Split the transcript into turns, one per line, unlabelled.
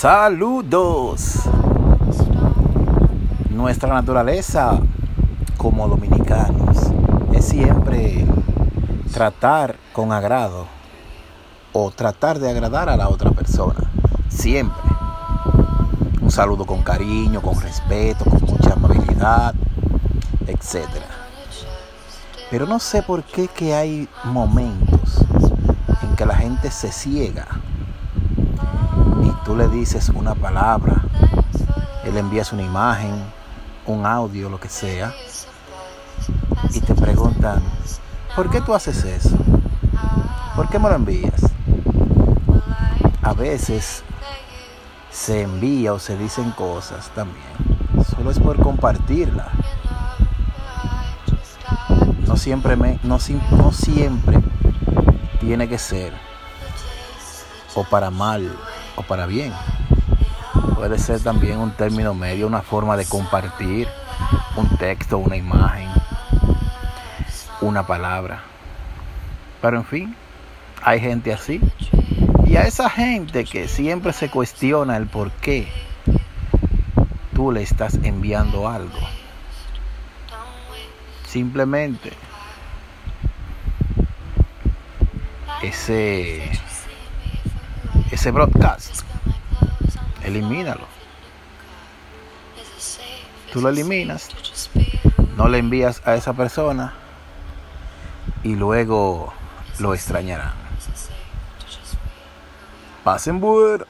Saludos. Nuestra naturaleza como dominicanos es siempre tratar con agrado o tratar de agradar a la otra persona. Siempre. Un saludo con cariño, con respeto, con mucha amabilidad, etc. Pero no sé por qué que hay momentos en que la gente se ciega le dices una palabra, él envías una imagen, un audio, lo que sea, y te preguntan, ¿por qué tú haces eso? ¿Por qué me lo envías? A veces se envía o se dicen cosas también, solo es por compartirla. No siempre, me, no, no siempre tiene que ser o para mal o para bien. Puede ser también un término medio, una forma de compartir un texto, una imagen, una palabra. Pero en fin, hay gente así. Y a esa gente que siempre se cuestiona el por qué tú le estás enviando algo. Simplemente ese ese broadcast elimínalo. Tú lo eliminas no le envías a esa persona y luego lo extrañarán. Pasen bueno